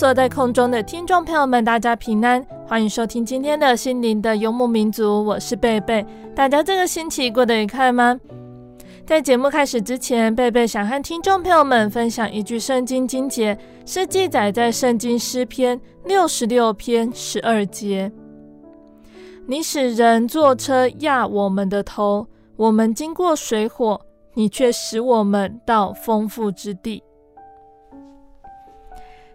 所有在空中的听众朋友们，大家平安，欢迎收听今天的心灵的游牧民族，我是贝贝。大家这个星期过得愉快吗？在节目开始之前，贝贝想和听众朋友们分享一句圣经经节，是记载在圣经诗篇六十六篇十二节：“你使人坐车压我们的头，我们经过水火，你却使我们到丰富之地。”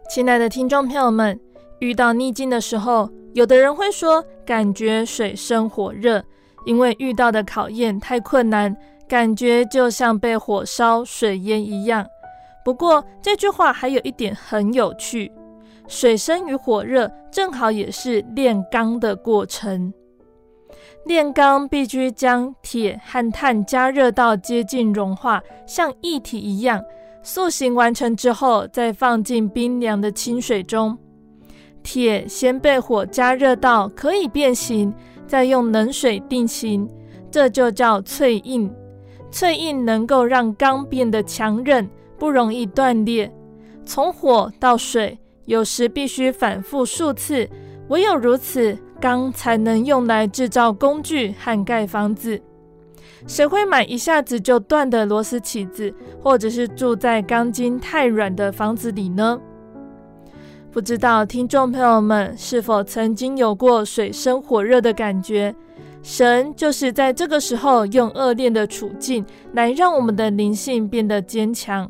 亲爱的听众朋友们，遇到逆境的时候，有的人会说感觉水深火热，因为遇到的考验太困难，感觉就像被火烧、水淹一样。不过这句话还有一点很有趣，水深与火热正好也是炼钢的过程。炼钢必须将铁和碳加热到接近融化，像液体一样。塑形完成之后，再放进冰凉的清水中。铁先被火加热到可以变形，再用冷水定型，这就叫淬硬。淬硬能够让钢变得强韧，不容易断裂。从火到水，有时必须反复数次，唯有如此，钢才能用来制造工具和盖房子。谁会买一下子就断的螺丝起子，或者是住在钢筋太软的房子里呢？不知道听众朋友们是否曾经有过水深火热的感觉？神就是在这个时候用恶劣的处境来让我们的灵性变得坚强。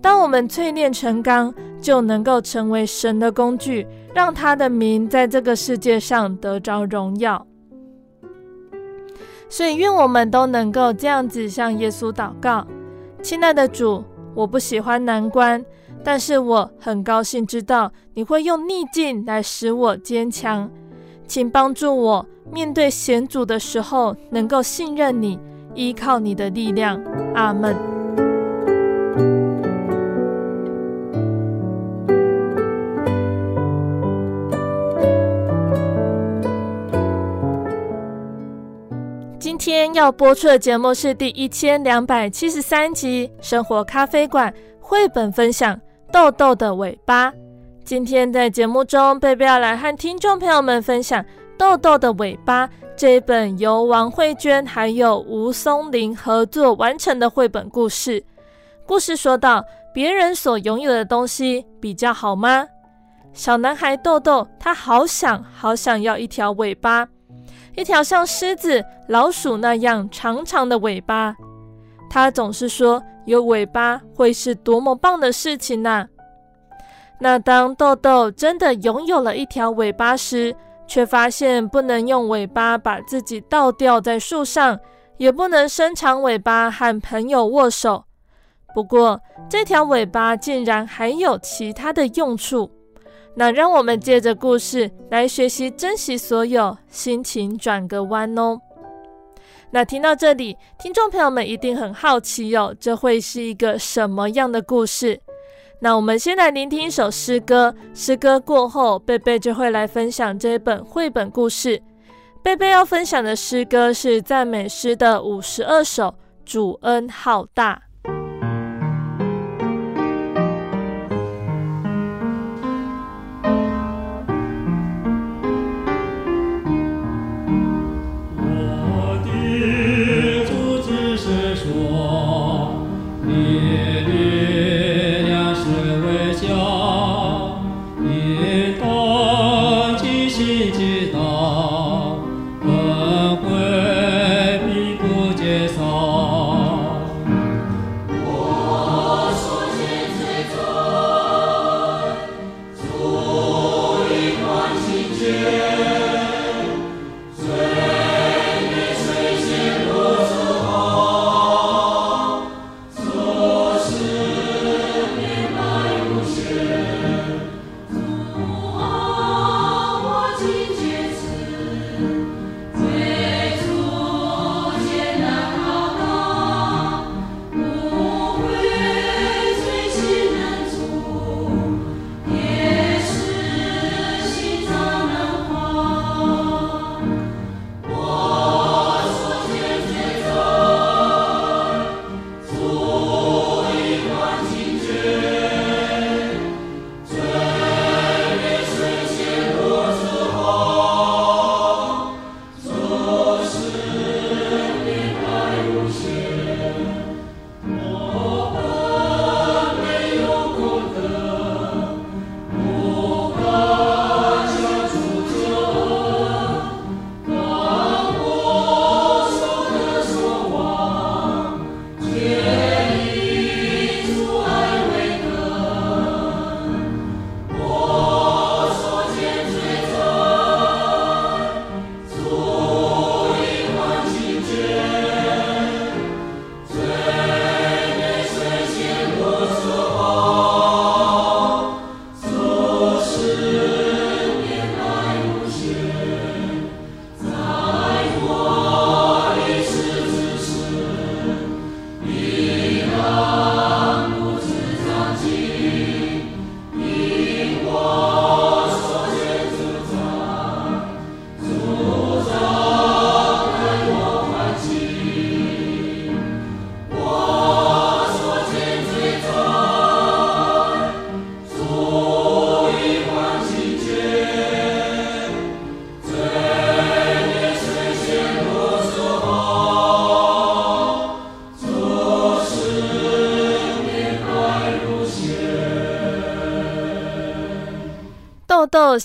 当我们淬炼成钢，就能够成为神的工具，让他的名在这个世界上得着荣耀。所以，愿我们都能够这样子向耶稣祷告：亲爱的主，我不喜欢难关，但是我很高兴知道你会用逆境来使我坚强。请帮助我面对险阻的时候，能够信任你，依靠你的力量。阿门。今天要播出的节目是第一千两百七十三集《生活咖啡馆》绘本分享《豆豆的尾巴》。今天在节目中，贝贝要来和听众朋友们分享《豆豆的尾巴》这一本由王慧娟还有吴松林合作完成的绘本故事。故事说到，别人所拥有的东西比较好吗？小男孩豆豆，他好想好想要一条尾巴。一条像狮子、老鼠那样长长的尾巴，他总是说有尾巴会是多么棒的事情呢？那当豆豆真的拥有了一条尾巴时，却发现不能用尾巴把自己倒吊在树上，也不能伸长尾巴和朋友握手。不过，这条尾巴竟然还有其他的用处。那让我们借着故事来学习珍惜所有，心情转个弯哦。那听到这里，听众朋友们一定很好奇哟、哦，这会是一个什么样的故事？那我们先来聆听一首诗歌，诗歌过后，贝贝就会来分享这一本绘本故事。贝贝要分享的诗歌是赞美诗的五十二首，主恩浩大。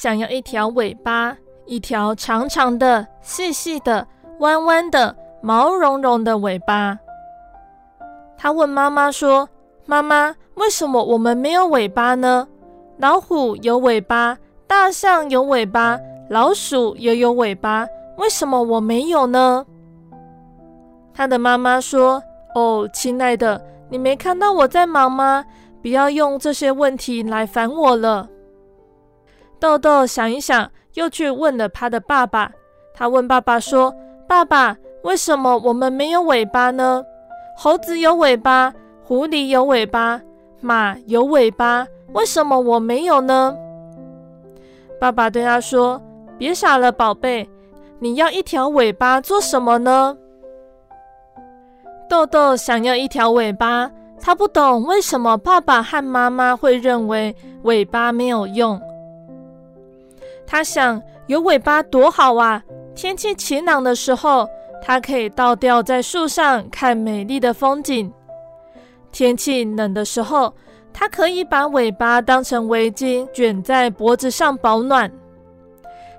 想要一条尾巴，一条长长的、细细的、弯弯的、毛茸茸的尾巴。他问妈妈说：“妈妈，为什么我们没有尾巴呢？老虎有尾巴，大象有尾巴，老鼠也有尾巴，为什么我没有呢？”他的妈妈说：“哦，亲爱的，你没看到我在忙吗？不要用这些问题来烦我了。”豆豆想一想，又去问了他的爸爸。他问爸爸说：“爸爸，为什么我们没有尾巴呢？猴子有尾巴，狐狸有尾巴，马有尾巴，为什么我没有呢？”爸爸对他说：“别傻了，宝贝，你要一条尾巴做什么呢？”豆豆想要一条尾巴，他不懂为什么爸爸和妈妈会认为尾巴没有用。他想，有尾巴多好啊！天气晴朗的时候，它可以倒吊在树上看美丽的风景；天气冷的时候，它可以把尾巴当成围巾卷在脖子上保暖，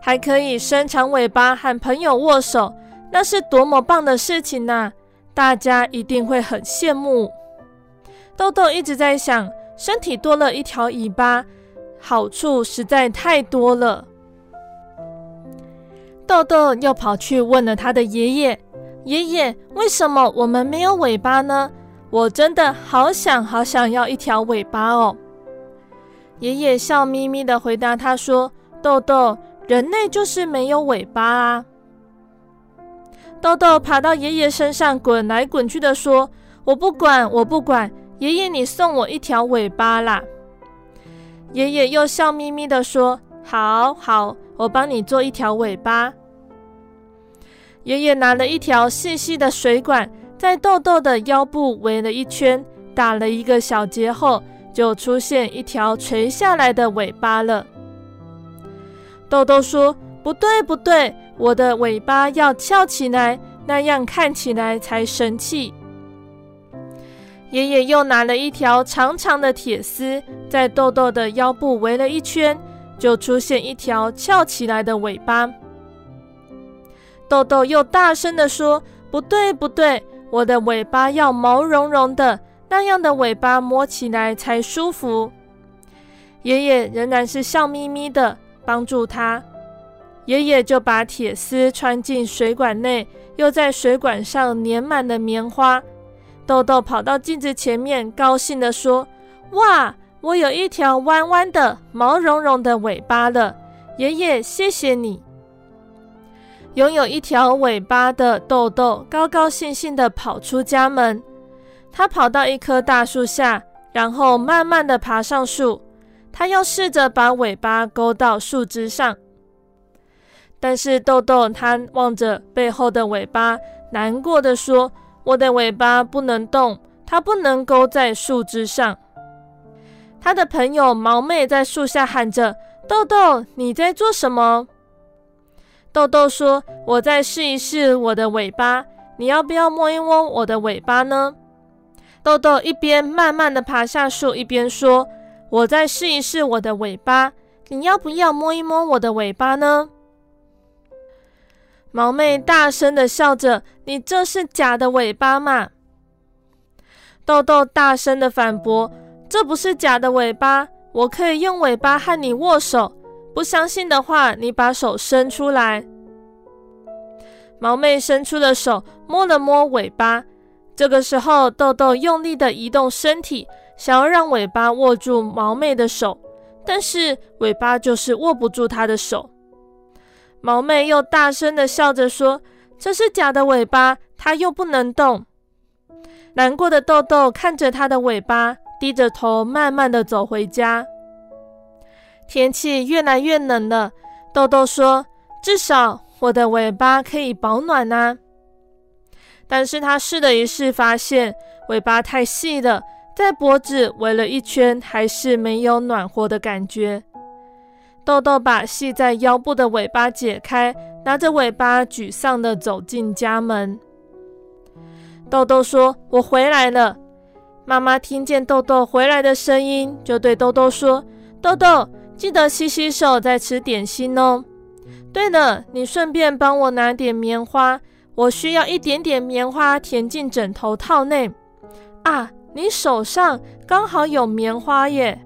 还可以伸长尾巴和朋友握手，那是多么棒的事情呐！大家一定会很羡慕。豆豆一直在想，身体多了一条尾巴，好处实在太多了。豆豆又跑去问了他的爷爷：“爷爷，为什么我们没有尾巴呢？我真的好想好想要一条尾巴哦。”爷爷笑眯眯地回答他说：“豆豆，人类就是没有尾巴啊。”豆豆爬到爷爷身上滚来滚去地说：“我不管，我不管，爷爷你送我一条尾巴啦。”爷爷又笑眯眯地说：“好好，我帮你做一条尾巴。”爷爷拿了一条细细的水管，在豆豆的腰部围了一圈，打了一个小结后，就出现一条垂下来的尾巴了。豆豆说：“不对，不对，我的尾巴要翘起来，那样看起来才神气。”爷爷又拿了一条长长的铁丝，在豆豆的腰部围了一圈，就出现一条翘起来的尾巴。豆豆又大声地说：“不对，不对，我的尾巴要毛茸茸的，那样的尾巴摸起来才舒服。”爷爷仍然是笑眯眯的帮助他。爷爷就把铁丝穿进水管内，又在水管上粘满了棉花。豆豆跑到镜子前面，高兴地说：“哇，我有一条弯弯的、毛茸茸的尾巴了！爷爷，谢谢你。”拥有一条尾巴的豆豆高高兴兴地跑出家门。他跑到一棵大树下，然后慢慢地爬上树。他要试着把尾巴勾到树枝上，但是豆豆他望着背后的尾巴，难过地说。我的尾巴不能动，它不能勾在树枝上。他的朋友毛妹在树下喊着：“豆豆，你在做什么？”豆豆说：“我在试一试我的尾巴，你要不要摸一摸我的尾巴呢？”豆豆一边慢慢地爬下树，一边说：“我再试一试我的尾巴，你要不要摸一摸我的尾巴呢？”毛妹大声地笑着：“你这是假的尾巴嘛？”豆豆大声地反驳：“这不是假的尾巴，我可以用尾巴和你握手。不相信的话，你把手伸出来。”毛妹伸出了手，摸了摸尾巴。这个时候，豆豆用力地移动身体，想要让尾巴握住毛妹的手，但是尾巴就是握不住她的手。毛妹又大声地笑着说：“这是假的尾巴，它又不能动。”难过的豆豆看着它的尾巴，低着头慢慢的走回家。天气越来越冷了，豆豆说：“至少我的尾巴可以保暖啊。”但是他试了一试，发现尾巴太细了，在脖子围了一圈，还是没有暖和的感觉。豆豆把系在腰部的尾巴解开，拿着尾巴沮丧地走进家门。豆豆说：“我回来了。”妈妈听见豆豆回来的声音，就对豆豆说：“豆豆，记得洗洗手再吃点心哦。对了，你顺便帮我拿点棉花，我需要一点点棉花填进枕头套内。啊，你手上刚好有棉花耶。”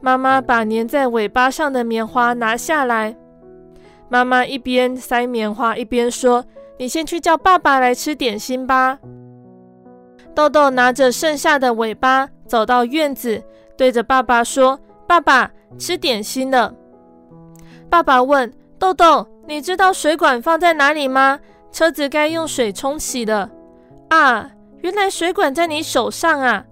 妈妈把粘在尾巴上的棉花拿下来。妈妈一边塞棉花，一边说：“你先去叫爸爸来吃点心吧。”豆豆拿着剩下的尾巴走到院子，对着爸爸说：“爸爸，吃点心了。”爸爸问豆豆：“你知道水管放在哪里吗？车子该用水冲洗了。”啊，原来水管在你手上啊！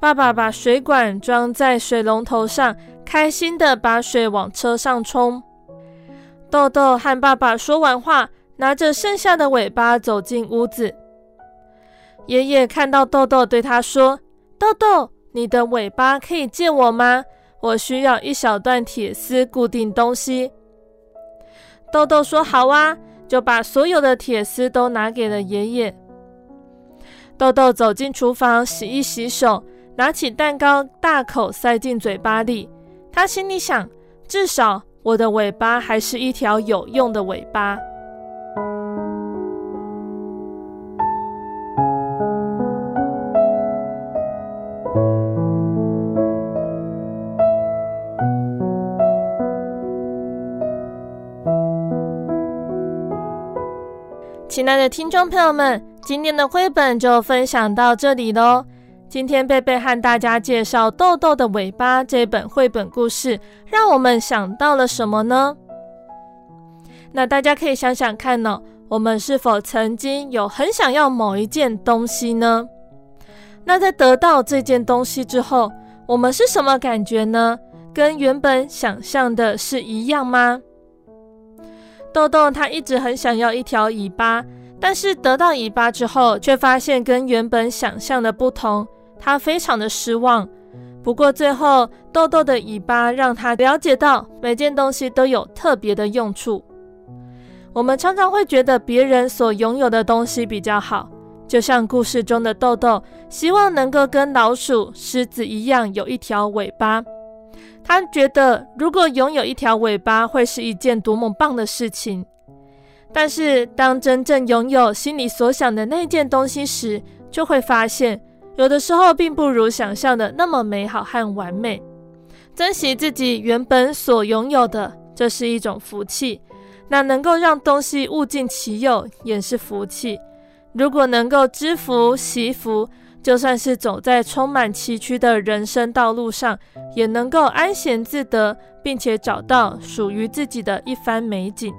爸爸把水管装在水龙头上，开心地把水往车上冲。豆豆和爸爸说完话，拿着剩下的尾巴走进屋子。爷爷看到豆豆，对他说：“豆豆，你的尾巴可以借我吗？我需要一小段铁丝固定东西。”豆豆说：“好啊！”就把所有的铁丝都拿给了爷爷。豆豆走进厨房，洗一洗手。拿起蛋糕，大口塞进嘴巴里。他心里想：至少我的尾巴还是一条有用的尾巴。亲爱的听众朋友们，今天的绘本就分享到这里喽。今天贝贝和大家介绍《豆豆的尾巴》这本绘本故事，让我们想到了什么呢？那大家可以想想看呢，我们是否曾经有很想要某一件东西呢？那在得到这件东西之后，我们是什么感觉呢？跟原本想象的是一样吗？豆豆他一直很想要一条尾巴，但是得到尾巴之后，却发现跟原本想象的不同，他非常的失望。不过最后，豆豆的尾巴让他了解到每件东西都有特别的用处。我们常常会觉得别人所拥有的东西比较好，就像故事中的豆豆，希望能够跟老鼠、狮子一样有一条尾巴。他觉得如果拥有一条尾巴会是一件多么棒的事情。但是当真正拥有心里所想的那件东西时，就会发现。有的时候并不如想象的那么美好和完美。珍惜自己原本所拥有的，这是一种福气。那能够让东西物尽其用，也是福气。如果能够知福惜福，就算是走在充满崎岖的人生道路上，也能够安闲自得，并且找到属于自己的一番美景。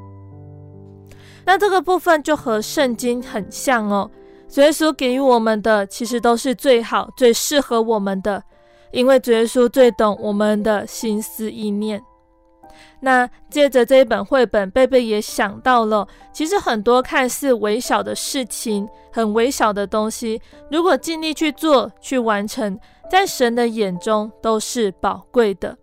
那这个部分就和圣经很像哦。主耶稣给予我们的，其实都是最好、最适合我们的，因为主耶稣最懂我们的心思意念。那借着这一本绘本，贝贝也想到了，其实很多看似微小的事情，很微小的东西，如果尽力去做、去完成，在神的眼中都是宝贵的。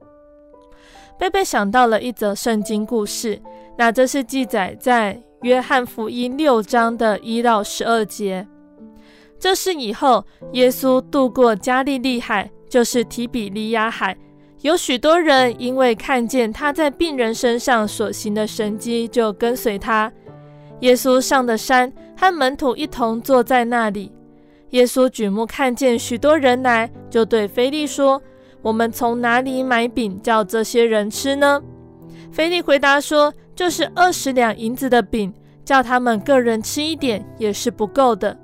贝贝想到了一则圣经故事，那这是记载在约翰福音六章的一到十二节。这是以后耶稣渡过加利利海，就是提比利亚海，有许多人因为看见他在病人身上所行的神迹，就跟随他。耶稣上的山，和门徒一同坐在那里。耶稣举目看见许多人来，就对腓力说：“我们从哪里买饼叫这些人吃呢？”腓力回答说：“就是二十两银子的饼，叫他们个人吃一点，也是不够的。”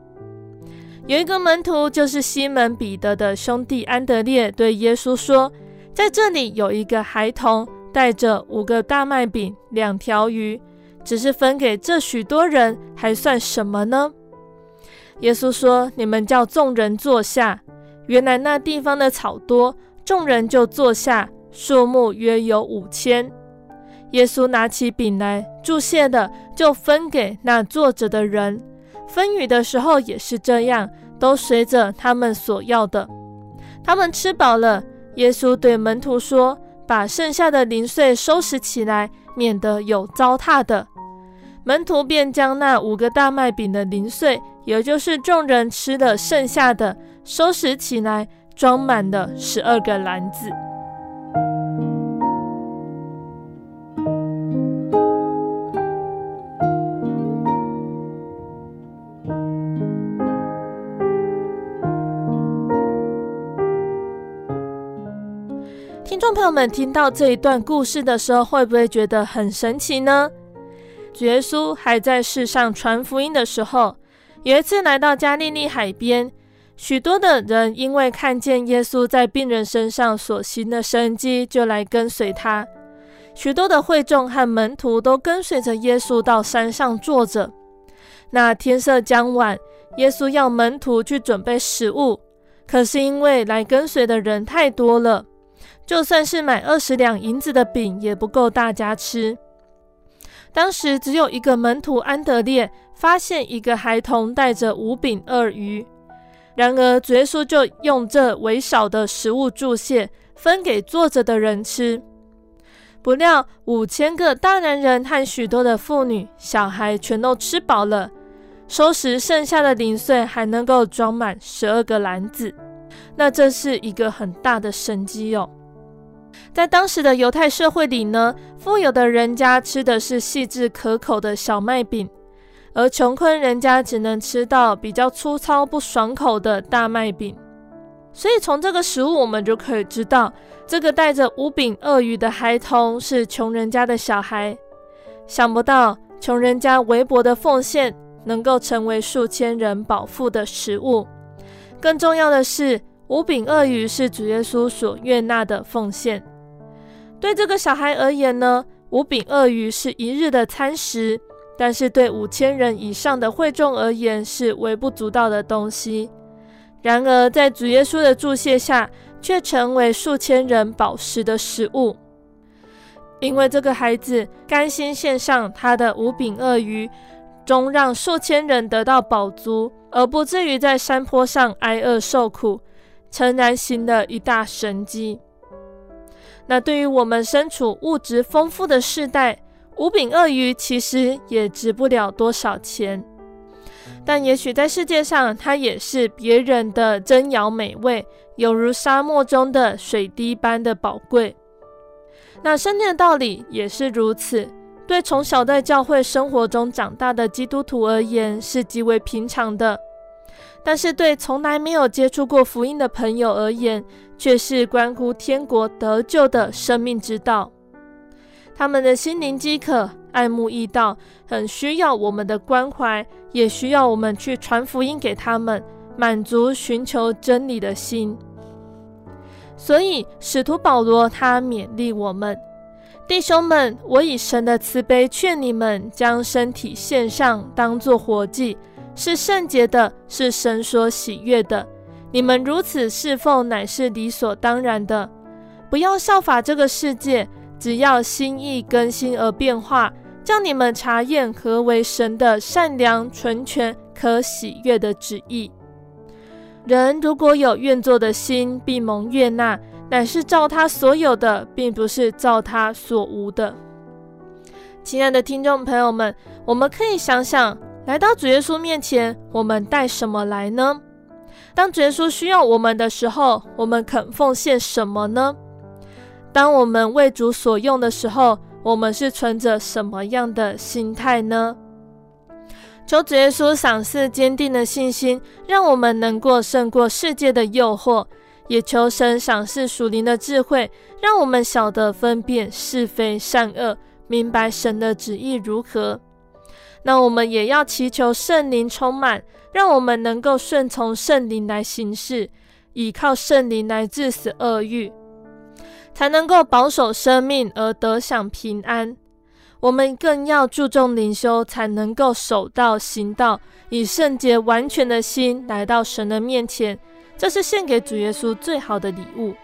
有一个门徒，就是西门彼得的兄弟安德烈，对耶稣说：“在这里有一个孩童，带着五个大麦饼、两条鱼，只是分给这许多人，还算什么呢？”耶稣说：“你们叫众人坐下。”原来那地方的草多，众人就坐下，数目约有五千。耶稣拿起饼来，祝谢的就分给那坐着的人。分鱼的时候也是这样，都随着他们所要的。他们吃饱了，耶稣对门徒说：“把剩下的零碎收拾起来，免得有糟蹋的。”门徒便将那五个大麦饼的零碎，也就是众人吃的剩下的，收拾起来，装满了十二个篮子。朋友们听到这一段故事的时候，会不会觉得很神奇呢？主耶稣还在世上传福音的时候，有一次来到加利利海边，许多的人因为看见耶稣在病人身上所行的神迹，就来跟随他。许多的会众和门徒都跟随着耶稣到山上坐着。那天色将晚，耶稣要门徒去准备食物，可是因为来跟随的人太多了。就算是买二十两银子的饼，也不够大家吃。当时只有一个门徒安德烈发现一个孩童带着五饼二鱼，然而耶稣就用这微少的食物注谢，分给坐着的人吃。不料五千个大男人和许多的妇女、小孩全都吃饱了，收拾剩下的零碎还能够装满十二个篮子。那这是一个很大的神迹哦。在当时的犹太社会里呢，富有的人家吃的是细致可口的小麦饼，而穷困人家只能吃到比较粗糙不爽口的大麦饼。所以从这个食物，我们就可以知道，这个带着五饼鳄鱼的孩童是穷人家的小孩。想不到穷人家微薄的奉献，能够成为数千人饱腹的食物。更重要的是，五饼鳄鱼是主耶稣所悦纳的奉献。对这个小孩而言呢，五饼鳄鱼是一日的餐食，但是对五千人以上的会众而言是微不足道的东西。然而，在主耶稣的注谢下，却成为数千人饱食的食物。因为这个孩子甘心献上他的五饼鳄鱼，终让数千人得到饱足，而不至于在山坡上挨饿受苦，诚然行了一大神迹。那对于我们身处物质丰富的世代，五饼鳄鱼其实也值不了多少钱，但也许在世界上，它也是别人的珍肴美味，犹如沙漠中的水滴般的宝贵。那圣经的道理也是如此，对从小在教会生活中长大的基督徒而言是极为平常的，但是对从来没有接触过福音的朋友而言，却是关乎天国得救的生命之道。他们的心灵饥渴，爱慕义道，很需要我们的关怀，也需要我们去传福音给他们，满足寻求真理的心。所以，使徒保罗他勉励我们弟兄们：我以神的慈悲劝你们，将身体献上，当作活祭，是圣洁的，是神所喜悦的。你们如此侍奉，乃是理所当然的。不要效法这个世界，只要心意更新而变化，叫你们查验何为神的善良、纯全、可喜悦的旨意。人如果有愿做的心，必蒙悦纳，乃是照他所有的，并不是照他所无的。亲爱的听众朋友们，我们可以想想，来到主耶稣面前，我们带什么来呢？当主耶稣需要我们的时候，我们肯奉献什么呢？当我们为主所用的时候，我们是存着什么样的心态呢？求主耶稣赏赐坚定的信心，让我们能够胜过世界的诱惑；也求神赏赐属灵的智慧，让我们晓得分辨是非善恶，明白神的旨意如何。那我们也要祈求圣灵充满，让我们能够顺从圣灵来行事，倚靠圣灵来治死恶欲，才能够保守生命而得享平安。我们更要注重灵修，才能够守道行道，以圣洁完全的心来到神的面前。这是献给主耶稣最好的礼物。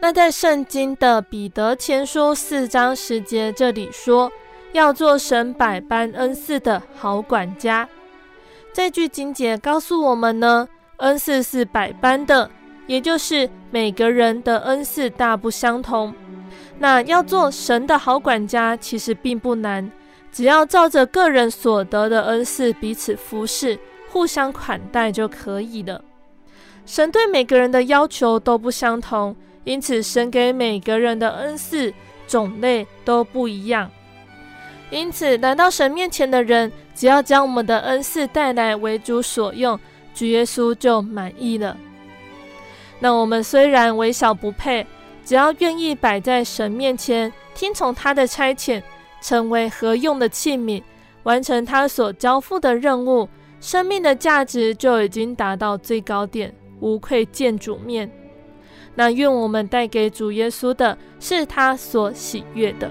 那在圣经的彼得前书四章十节这里说，要做神百般恩赐的好管家。这句经节告诉我们呢，恩赐是百般的，也就是每个人的恩赐大不相同。那要做神的好管家，其实并不难，只要照着个人所得的恩赐彼此服侍，互相款待就可以了。神对每个人的要求都不相同，因此神给每个人的恩赐种类都不一样。因此来到神面前的人，只要将我们的恩赐带来为主所用，主耶稣就满意了。那我们虽然微小不配。只要愿意摆在神面前，听从他的差遣，成为合用的器皿，完成他所交付的任务，生命的价值就已经达到最高点，无愧见主面。那愿我们带给主耶稣的是他所喜悦的。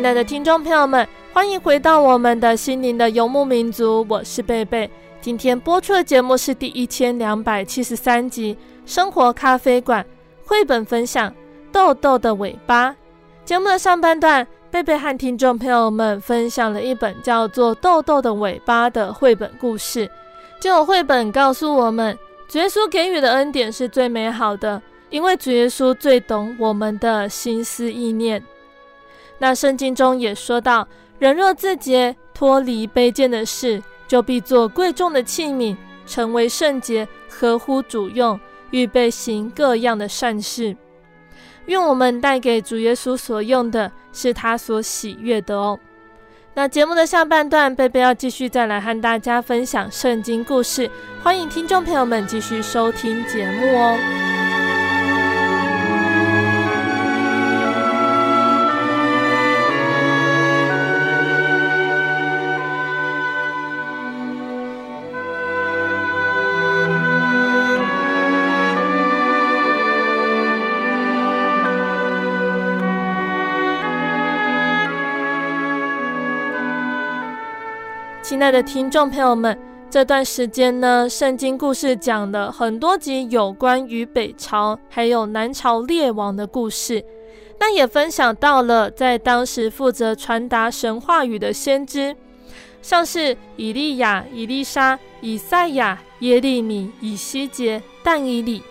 亲爱的听众朋友们，欢迎回到我们的心灵的游牧民族，我是贝贝。今天播出的节目是第一千两百七十三集《生活咖啡馆》绘本分享《豆豆的尾巴》。节目的上半段，贝贝和听众朋友们分享了一本叫做《豆豆的尾巴》的绘本故事。这本绘本告诉我们，主耶稣给予的恩典是最美好的，因为主耶稣最懂我们的心思意念。那圣经中也说到，人若自洁，脱离卑贱的事，就必做贵重的器皿，成为圣洁，合乎主用，预备行各样的善事。愿我们带给主耶稣所用的是他所喜悦的哦。那节目的下半段，贝贝要继续再来和大家分享圣经故事，欢迎听众朋友们继续收听节目哦。亲爱的听众朋友们，这段时间呢，圣经故事讲了很多集有关于北朝还有南朝列王的故事，那也分享到了在当时负责传达神话语的先知，像是以利亚、以利沙、以赛亚、耶利米、以西结、但以理。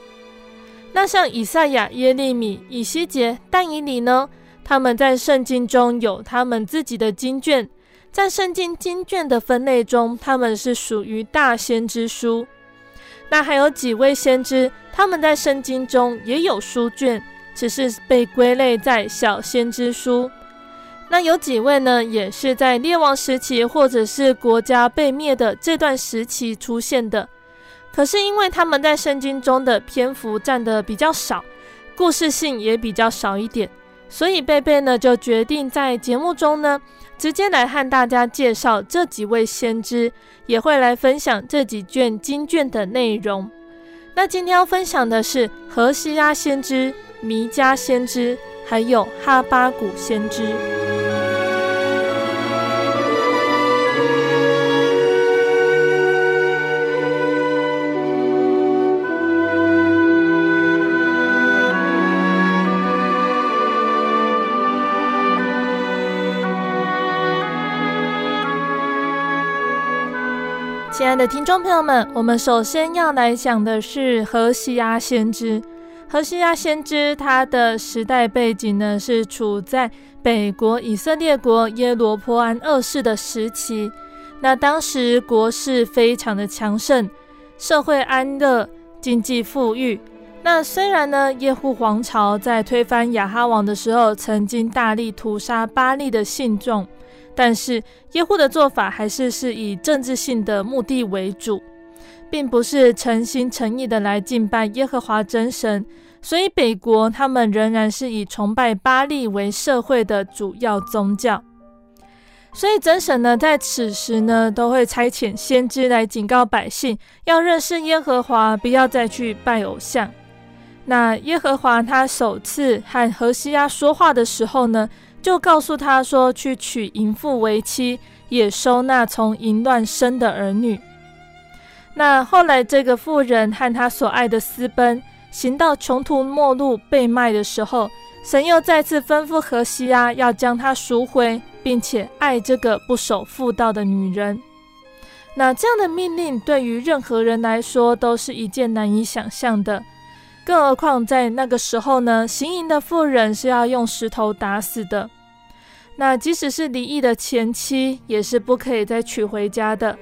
那像以赛亚、耶利米、以西结、但以理呢，他们在圣经中有他们自己的经卷。在圣经经卷的分类中，他们是属于大先知书。那还有几位先知，他们在圣经中也有书卷，只是被归类在小先知书。那有几位呢，也是在列王时期或者是国家被灭的这段时期出现的。可是因为他们在圣经中的篇幅占得比较少，故事性也比较少一点，所以贝贝呢就决定在节目中呢。直接来和大家介绍这几位先知，也会来分享这几卷经卷的内容。那今天要分享的是何西阿先知、弥迦先知，还有哈巴谷先知。亲爱的听众朋友们，我们首先要来讲的是何西阿先知。何西阿先知他的时代背景呢，是处在北国以色列国耶罗波安二世的时期。那当时国势非常的强盛，社会安乐，经济富裕。那虽然呢，耶户王朝在推翻亚哈王的时候，曾经大力屠杀巴利的信众。但是耶户的做法还是是以政治性的目的为主，并不是诚心诚意的来敬拜耶和华真神，所以北国他们仍然是以崇拜巴力为社会的主要宗教。所以真神呢，在此时呢，都会差遣先知来警告百姓，要认识耶和华，不要再去拜偶像。那耶和华他首次和何西阿说话的时候呢，就告诉他说，去娶淫妇为妻，也收纳从淫乱生的儿女。那后来，这个妇人和他所爱的私奔，行到穷途末路被卖的时候，神又再次吩咐何西阿要将她赎回，并且爱这个不守妇道的女人。那这样的命令对于任何人来说都是一件难以想象的。更何况在那个时候呢，行淫的妇人是要用石头打死的。那即使是离异的前妻，也是不可以再娶回家的。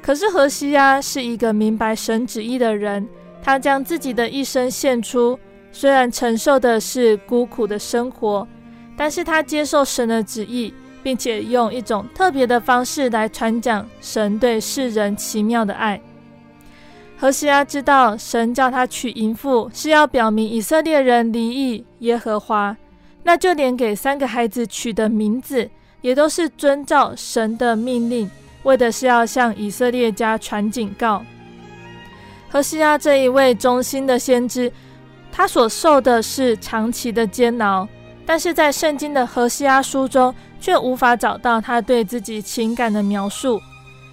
可是何西阿是一个明白神旨意的人，他将自己的一生献出，虽然承受的是孤苦的生活，但是他接受神的旨意，并且用一种特别的方式来传讲神对世人奇妙的爱。何西阿知道，神叫他娶淫妇，是要表明以色列人离异耶和华。那就连给三个孩子取的名字，也都是遵照神的命令，为的是要向以色列家传警告。何西阿这一位忠心的先知，他所受的是长期的煎熬，但是在圣经的何西阿书中，却无法找到他对自己情感的描述。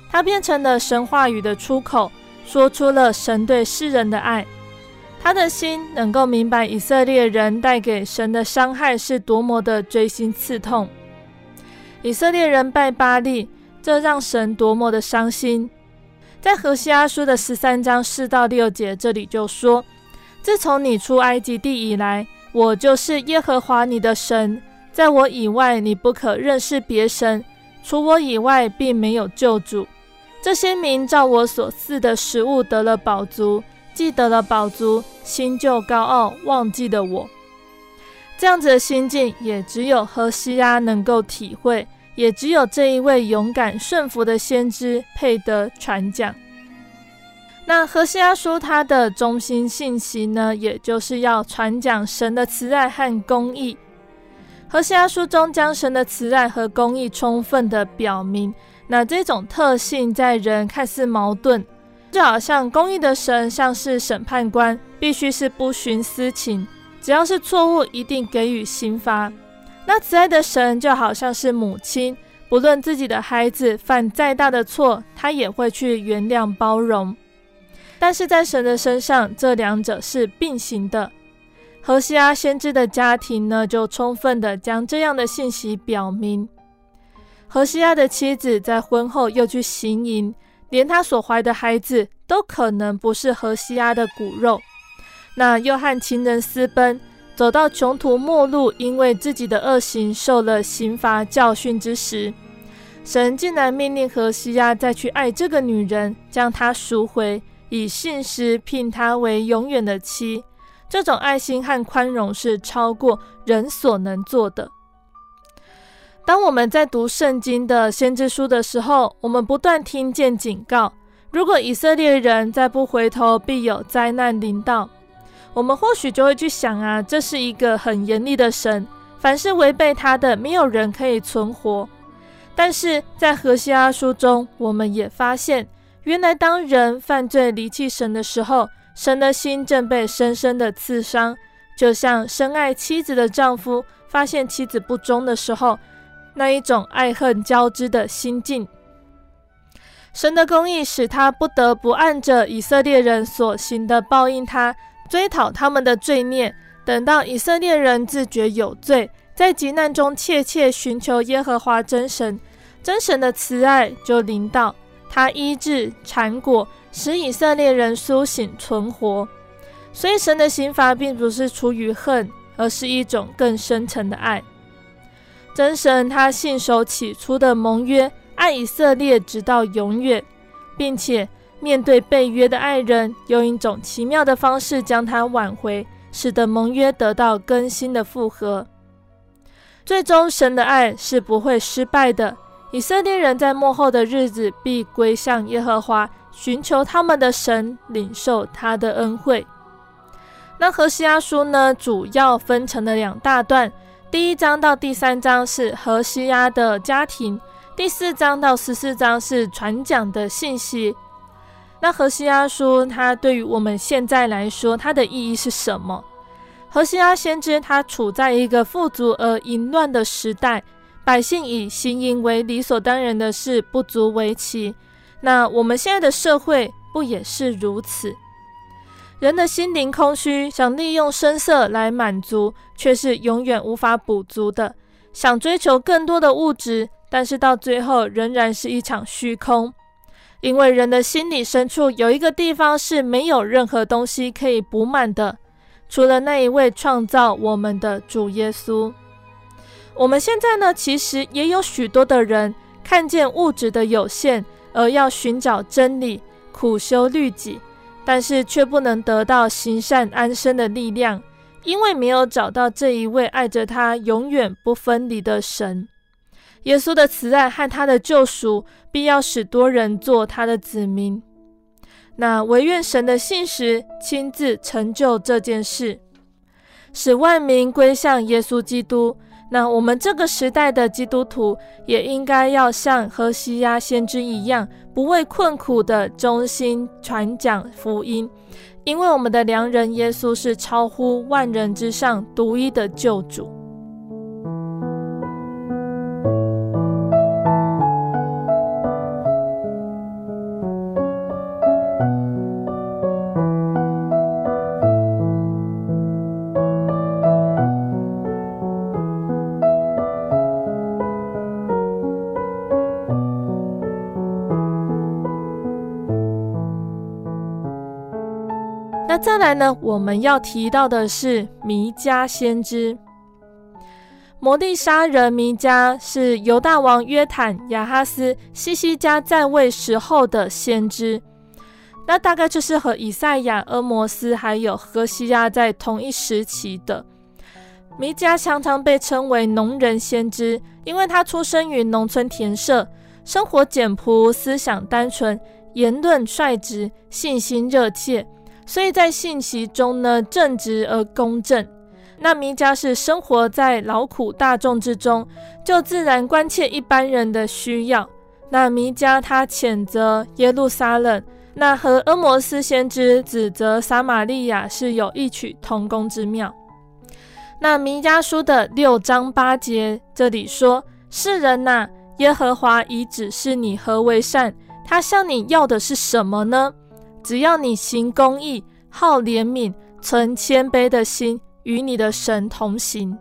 他变成了神话语的出口。说出了神对世人的爱，他的心能够明白以色列人带给神的伤害是多么的锥心刺痛。以色列人拜巴力，这让神多么的伤心。在何西阿书的十三章四到六节，这里就说：“自从你出埃及地以来，我就是耶和华你的神，在我以外你不可认识别神，除我以外并没有救主。这些民照我所赐的食物得了饱足。”既得了饱足，心就高傲，忘记了我。这样子的心境，也只有何西阿能够体会，也只有这一位勇敢顺服的先知配得传讲。那何西阿书他的中心信息呢，也就是要传讲神的慈爱和公义。何西阿书中将神的慈爱和公义充分的表明，那这种特性在人看似矛盾。就好像公义的神像是审判官，必须是不徇私情，只要是错误，一定给予刑罚。那慈爱的神就好像是母亲，不论自己的孩子犯再大的错，他也会去原谅包容。但是在神的身上，这两者是并行的。何西阿先知的家庭呢，就充分的将这样的信息表明。何西阿的妻子在婚后又去行淫。连他所怀的孩子都可能不是何西阿的骨肉，那又和情人私奔，走到穷途末路，因为自己的恶行受了刑罚教训之时，神竟然命令何西阿再去爱这个女人，将她赎回，以信实聘她为永远的妻。这种爱心和宽容是超过人所能做的。当我们在读圣经的先知书的时候，我们不断听见警告：如果以色列人再不回头，必有灾难临到。我们或许就会去想啊，这是一个很严厉的神，凡是违背他的，没有人可以存活。但是在何西阿书中，我们也发现，原来当人犯罪离弃神的时候，神的心正被深深的刺伤，就像深爱妻子的丈夫发现妻子不忠的时候。那一种爱恨交织的心境，神的公义使他不得不按着以色列人所行的报应他，追讨他们的罪孽。等到以色列人自觉有罪，在急难中切切寻求耶和华真神，真神的慈爱就临到他，医治缠裹，使以色列人苏醒存活。所以神的刑罚并不是出于恨，而是一种更深沉的爱。真神他信守起初的盟约，爱以色列直到永远，并且面对背约的爱人，用一种奇妙的方式将他挽回，使得盟约得到更新的复合。最终，神的爱是不会失败的。以色列人在末后的日子必归向耶和华，寻求他们的神，领受他的恩惠。那何西阿书呢，主要分成了两大段。第一章到第三章是何西阿的家庭，第四章到十四章是传讲的信息。那何西阿书，它对于我们现在来说，它的意义是什么？何西阿先知他处在一个富足而淫乱的时代，百姓以行淫为理所当然的事，不足为奇。那我们现在的社会不也是如此？人的心灵空虚，想利用声色来满足，却是永远无法补足的。想追求更多的物质，但是到最后仍然是一场虚空。因为人的心里深处有一个地方是没有任何东西可以补满的，除了那一位创造我们的主耶稣。我们现在呢，其实也有许多的人看见物质的有限，而要寻找真理，苦修律己。但是却不能得到行善安身的力量，因为没有找到这一位爱着他、永远不分离的神。耶稣的慈爱和他的救赎，必要使多人做他的子民。那惟愿神的信实亲自成就这件事，使万民归向耶稣基督。那我们这个时代的基督徒也应该要像何西亚先知一样，不畏困苦的忠心传讲福音，因为我们的良人耶稣是超乎万人之上独一的救主。再来呢，我们要提到的是弥迦先知。摩利沙人弥迦是犹大王约坦、亚哈斯、西西家在位时候的先知，那大概就是和以赛亚、俄摩斯还有何西阿在同一时期的。弥迦常常被称为农人先知，因为他出生于农村田舍，生活简朴，思想单纯，言论率直，信心热切，所以在信息中呢，正直而公正。那弥迦是生活在劳苦大众之中，就自然关切一般人的需要。那弥迦他谴责耶路撒冷，那和阿摩斯先知指责撒玛利亚是有异曲同工之妙。那弥迦书的六章八节这里说：“世人呐、耶和华已指示你何为善，他向你要的是什么呢？只要你行公义，好怜悯，存谦卑的心。”与你的神同行。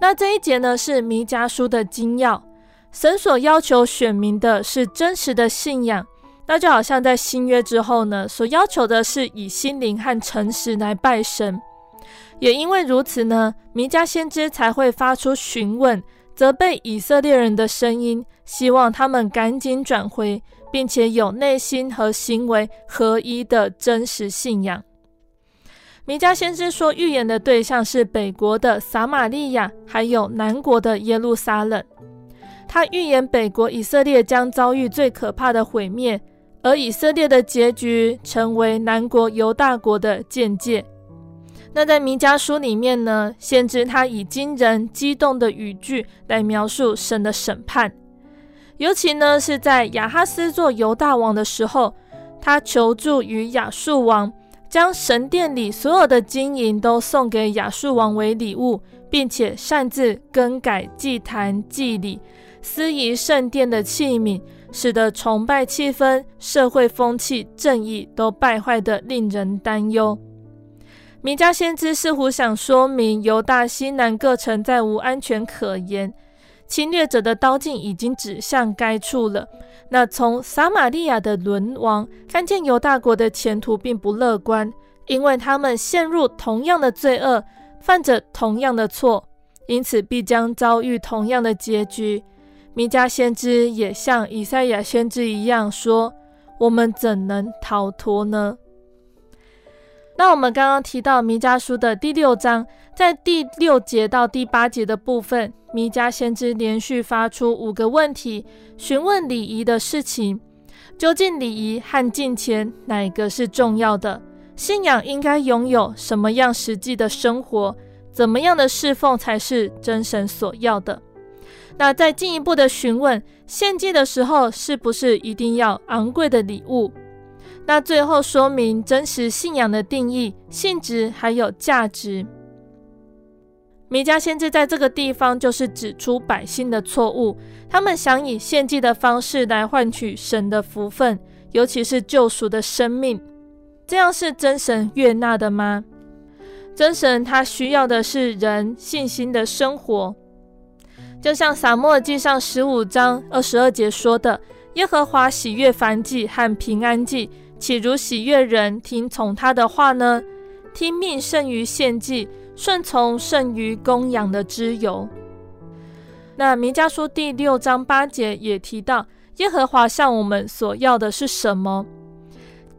那这一节呢，是弥迦书的精要。神所要求选民的是真实的信仰，那就好像在新约之后呢，所要求的是以心灵和诚实来拜神。也因为如此呢，弥迦先知才会发出询问、责备以色列人的声音，希望他们赶紧转回，并且有内心和行为合一的真实信仰。弥迦先知说，预言的对象是北国的撒玛利亚，还有南国的耶路撒冷。他预言北国以色列将遭遇最可怕的毁灭，而以色列的结局成为南国犹大国的鉴戒。那在弥迦书里面呢，先知他以惊人激动的语句来描述神的审判，尤其呢是在亚哈斯做犹大王的时候，他求助于亚述王。将神殿里所有的金银都送给亚述王为礼物，并且擅自更改祭坛祭礼，私移圣殿的器皿，使得崇拜气氛、社会风气、正义都败坏得令人担忧。弥迦先知似乎想说明，犹大西南各城再无安全可言。侵略者的刀剑已经指向该处了。那从撒玛利亚的沦亡，看见犹大国的前途并不乐观，因为他们陷入同样的罪恶，犯着同样的错，因此必将遭遇同样的结局。弥迦先知也像以赛亚先知一样说：“我们怎能逃脱呢？”那我们刚刚提到弥迦书的第六章，在第六节到第八节的部分，弥迦先知连续发出五个问题，询问礼仪的事情。究竟礼仪和敬虔哪一个是重要的？信仰应该拥有什么样实际的生活？怎么样的侍奉才是真神所要的？那再进一步的询问，献祭的时候是不是一定要昂贵的礼物？那最后说明真实信仰的定义、性质还有价值。弥迦先知在这个地方就是指出百姓的错误，他们想以献祭的方式来换取神的福分，尤其是救赎的生命。这样是真神悦纳的吗？真神他需要的是人信心的生活，就像撒母耳记上十五章二十二节说的：“耶和华喜悦燔祭和平安祭。”岂如喜悦人听从他的话呢？听命胜于献祭，顺从胜于供养的脂油。那弥迦书第六章八节也提到，耶和华向我们所要的是什么？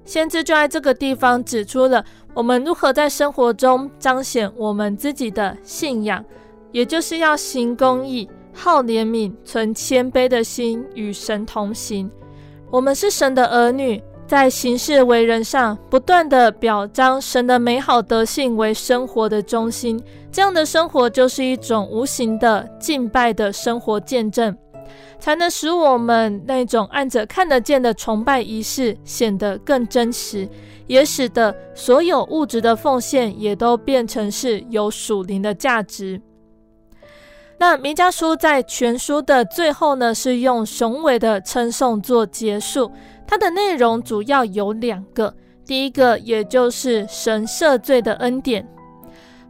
先知就在这个地方指出了我们如何在生活中彰显我们自己的信仰，也就是要行公义、好怜悯、存谦卑的心，与神同行。我们是神的儿女。在行事为人上，不断地表彰神的美好德性为生活的中心，这样的生活就是一种无形的敬拜的生活见证，才能使我们那种按着看得见的崇拜仪式显得更真实，也使得所有物质的奉献也都变成是有属灵的价值。那弥迦书在全书的最后呢，是用雄伟的称颂做结束。它的内容主要有两个，第一个也就是神赦罪的恩典。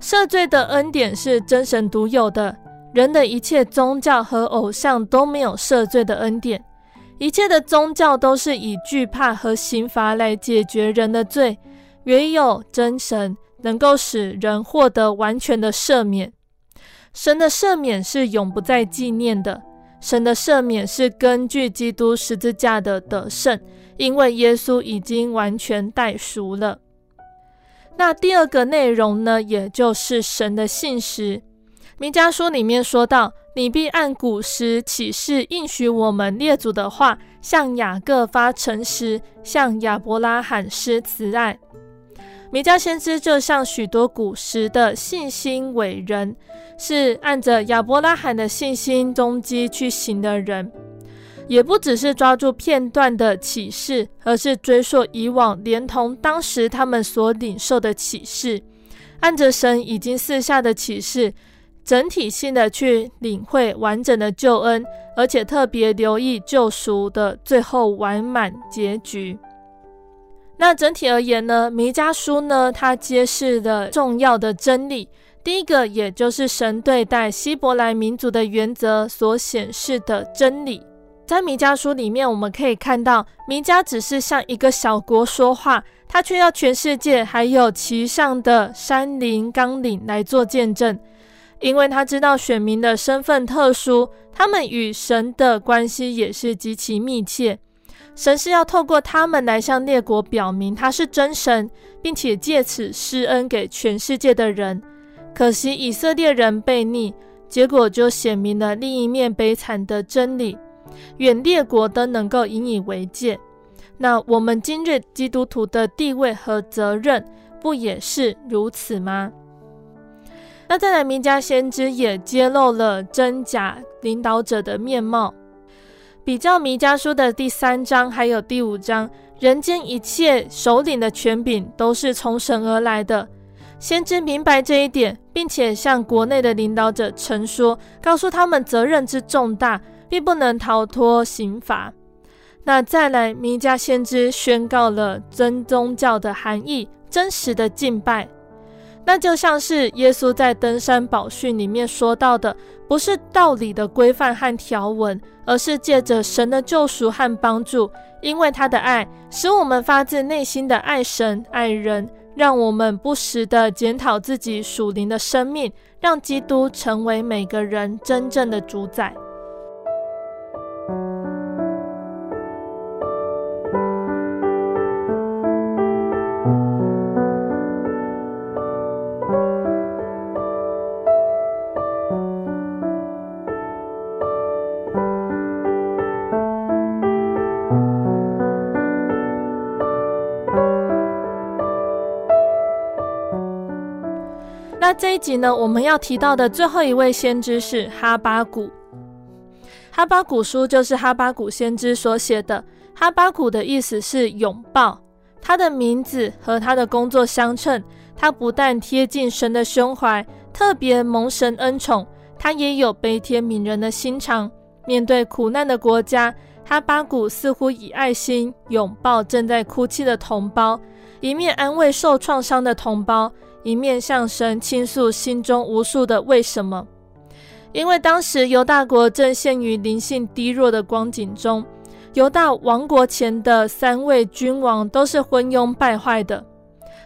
赦罪的恩典是真神独有的，人的一切宗教和偶像都没有赦罪的恩典。一切的宗教都是以惧怕和刑罚来解决人的罪，唯有真神能够使人获得完全的赦免。神的赦免是永不再纪念的。神的赦免是根据基督十字架的得胜，因为耶稣已经完全代赎了。那第二个内容呢，也就是神的信实。弥迦书里面说到：“你必按古时启示应许我们列祖的话，向雅各发诚实，向亚伯拉罕施慈爱。”弥迦先知就像许多古时的信心伟人。是按着亚伯拉罕的信心踪迹去行的人，也不只是抓住片段的启示，而是追溯以往，连同当时他们所领受的启示，按着神已经赐下的启示，整体性的去领会完整的救恩，而且特别留意救赎的最后完满结局。那整体而言呢，弥迦书呢，它揭示了重要的真理。第一个，也就是神对待希伯来民族的原则所显示的真理，在弥迦书里面，我们可以看到，弥迦只是向一个小国说话，他却要全世界还有其上的山林冈岭来做见证，因为他知道选民的身份特殊，他们与神的关系也是极其密切，神是要透过他们来向列国表明他是真神，并且借此施恩给全世界的人。可惜以色列人悖逆，结果就显明了另一面悲惨的真理，愿列国都能够引以为戒。那我们今日基督徒的地位和责任，不也是如此吗？那再来，弥迦先知也揭露了真假领导者的面貌。比较弥迦书的第三章还有第五章，人间一切首领的权柄都是从神而来的。先知明白这一点，并且向国内的领导者陈说，告诉他们责任之重大，并不能逃脱刑罚。那再来，弥迦先知宣告了真宗教的含义，真实的敬拜。那就像是耶稣在登山宝训里面说到的，不是道理的规范和条文，而是借着神的救赎和帮助，因为他的爱，使我们发自内心的爱神爱人。让我们不时地检讨自己属灵的生命，让基督成为每个人真正的主宰。这一集呢，我们要提到的最后一位先知是哈巴谷。哈巴谷书就是哈巴谷先知所写的。哈巴谷的意思是拥抱，他的名字和他的工作相称。他不但贴近神的胸怀，特别蒙神恩宠，他也有悲天悯人的心肠。面对苦难的国家，哈巴谷似乎以爱心拥抱正在哭泣的同胞，一面安慰受创伤的同胞。一面向神倾诉心中无数的为什么，因为当时犹大国正陷于灵性低弱的光景中，犹大亡国前的三位君王都是昏庸败坏的。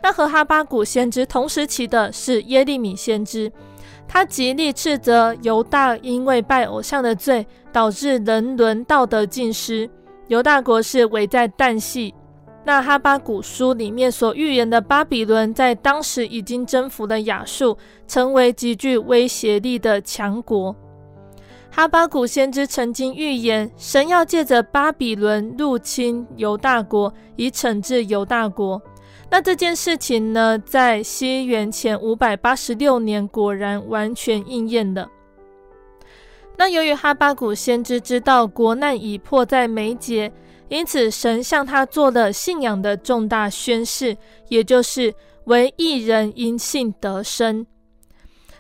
那和哈巴谷先知同时期的是耶利米先知，他极力斥责犹大因为拜偶像的罪，导致人伦道德尽失，犹大国是危在旦夕。那哈巴古书里面所预言的巴比伦，在当时已经征服了亚述，成为极具威胁力的强国。哈巴古先知曾经预言，神要借着巴比伦入侵犹大国，以惩治犹大国。那这件事情呢，在西元前五百八十六年，果然完全应验了。那由于哈巴古先知知道国难已迫在眉睫。因此，神向他做了信仰的重大宣誓，也就是唯一人因信得生，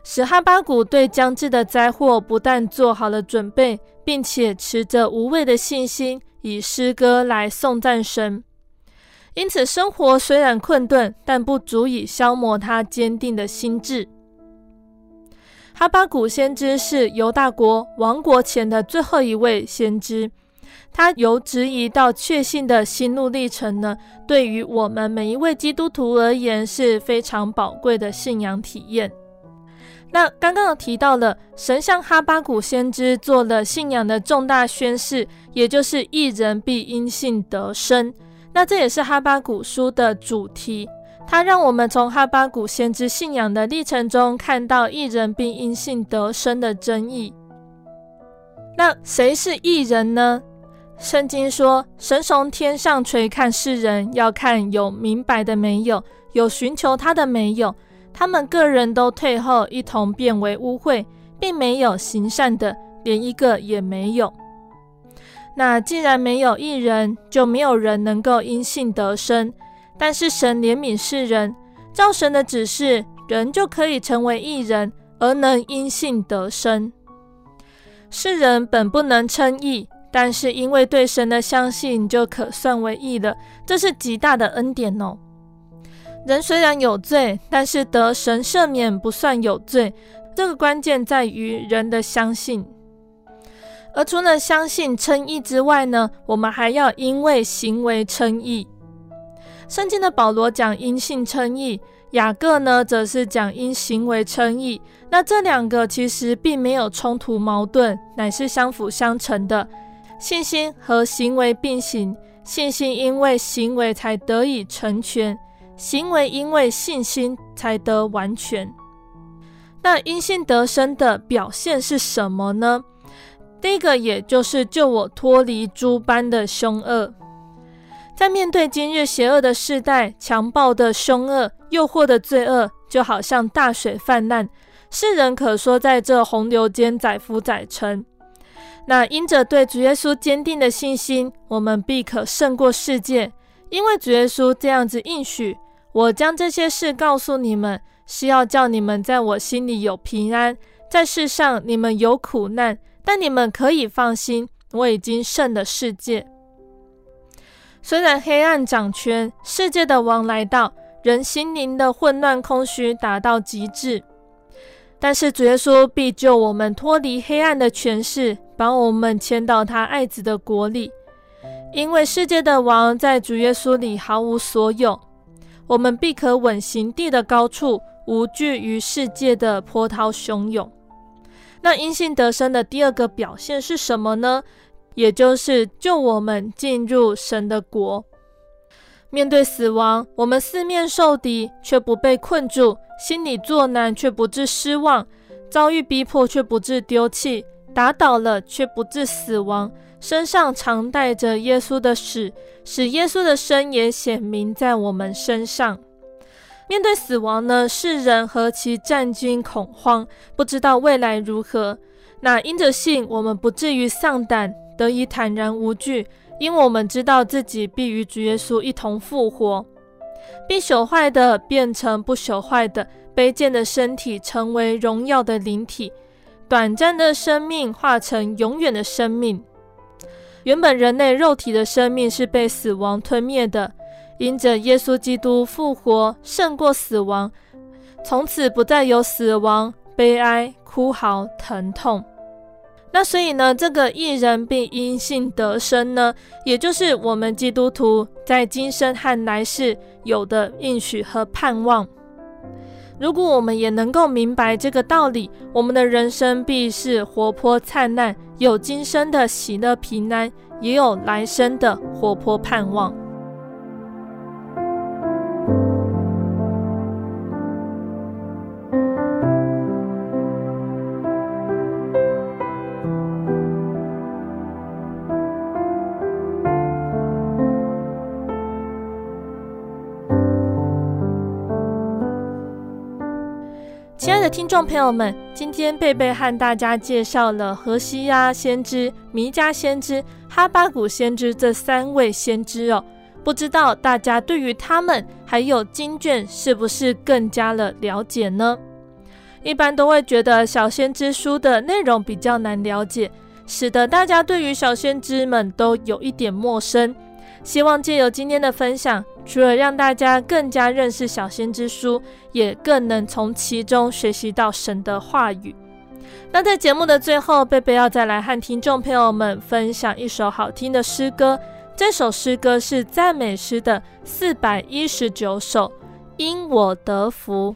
使哈巴谷对将至的灾祸不但做好了准备，并且持着无畏的信心，以诗歌来颂赞神。因此，生活虽然困顿，但不足以消磨他坚定的心志。哈巴谷先知是犹大国亡国前的最后一位先知。他由质疑到确信的心路历程呢，对于我们每一位基督徒而言是非常宝贵的信仰体验。那刚刚有提到了，神向哈巴谷先知做了信仰的重大宣示，也就是一人必因信得生。那这也是哈巴谷书的主题，它让我们从哈巴谷先知信仰的历程中看到一人必因信得生的真义。那谁是异人呢？圣经说，神从天上垂看世人，要看有明白的没有，有寻求他的没有。他们个人都退后，一同变为污秽，并没有行善的，连一个也没有。那既然没有一人，就没有人能够因信得生。但是神怜悯世人，照神的指示，人就可以成为义人，而能因信得生。世人本不能称义，但是因为对神的相信，就可算为义了。这是极大的恩典哦。人虽然有罪，但是得神赦免不算有罪。这个关键在于人的相信。而除了相信称义之外呢，我们还要因为行为称义。圣经的保罗讲因信称义，雅各呢则是讲因行为称义。那这两个其实并没有冲突矛盾，乃是相辅相成的。信心和行为并行，信心因为行为才得以成全。行为因为信心才得完全。那因信得生的表现是什么呢？第一个，也就是救我脱离诸般的凶恶。在面对今日邪恶的世代、强暴的凶恶、诱惑的罪恶，就好像大水泛滥，世人可说在这洪流间载浮载沉。那因着对主耶稣坚定的信心，我们必可胜过世界，因为主耶稣这样子应许。我将这些事告诉你们，是要叫你们在我心里有平安。在世上你们有苦难，但你们可以放心，我已经胜了世界。虽然黑暗掌权，世界的王来到，人心灵的混乱空虚达到极致，但是主耶稣必救我们脱离黑暗的权势，把我们迁到他爱子的国里。因为世界的王在主耶稣里毫无所有。我们必可稳行地的高处，无惧于世界的波涛汹涌。那因信得生的第二个表现是什么呢？也就是救我们进入神的国。面对死亡，我们四面受敌却不被困住，心里作难却不致失望，遭遇逼迫却不致丢弃，打倒了却不致死亡。身上常带着耶稣的死，使耶稣的生也显明在我们身上。面对死亡呢，世人何其战惊恐慌，不知道未来如何。那因着信，我们不至于丧胆，得以坦然无惧，因我们知道自己必与主耶稣一同复活，并朽坏的变成不朽坏的，卑贱的身体成为荣耀的灵体，短暂的生命化成永远的生命。原本人类肉体的生命是被死亡吞灭的，因着耶稣基督复活，胜过死亡，从此不再有死亡、悲哀、哭嚎、疼痛。那所以呢，这个一人并因信得生呢，也就是我们基督徒在今生和来世有的应许和盼望。如果我们也能够明白这个道理，我们的人生必是活泼灿烂，有今生的喜乐平安，也有来生的活泼盼望。听众朋友们，今天贝贝和大家介绍了荷西阿先知、弥迦先知、哈巴谷先知这三位先知哦。不知道大家对于他们还有经卷是不是更加的了解呢？一般都会觉得小先知书的内容比较难了解，使得大家对于小先知们都有一点陌生。希望借由今天的分享，除了让大家更加认识小先知书，也更能从其中学习到神的话语。那在节目的最后，贝贝要再来和听众朋友们分享一首好听的诗歌。这首诗歌是赞美诗的四百一十九首，因我得福。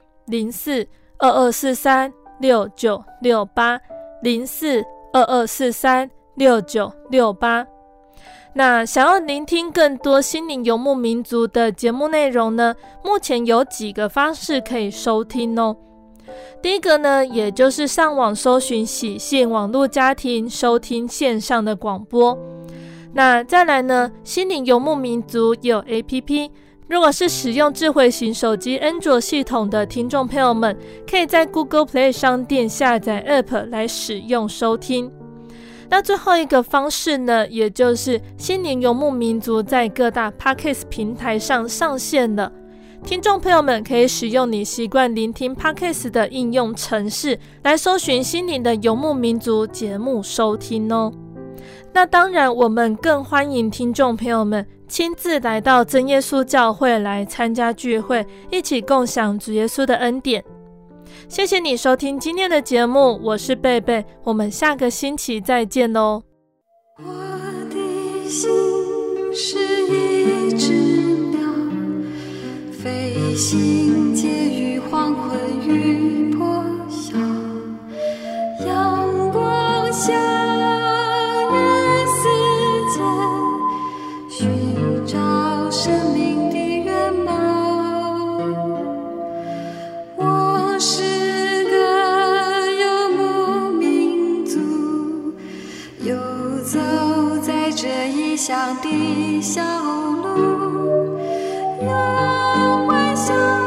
零四二二四三六九六八，零四二二四三六九六八。那想要聆听更多心灵游牧民族的节目内容呢？目前有几个方式可以收听哦。第一个呢，也就是上网搜寻喜信网络家庭，收听线上的广播。那再来呢，心灵游牧民族有 APP。如果是使用智慧型手机安卓系统的听众朋友们，可以在 Google Play 商店下载 App 来使用收听。那最后一个方式呢，也就是心灵游牧民族在各大 Podcast 平台上上线了。听众朋友们可以使用你习惯聆听 Podcast 的应用程式来搜寻心灵的游牧民族节目收听哦。那当然，我们更欢迎听众朋友们亲自来到真耶稣教会来参加聚会，一起共享主耶稣的恩典。谢谢你收听今天的节目，我是贝贝，我们下个星期再见喽。我的心是一只鸟，飞行介于黄昏与破晓，阳光下。乡的小路，有幻想。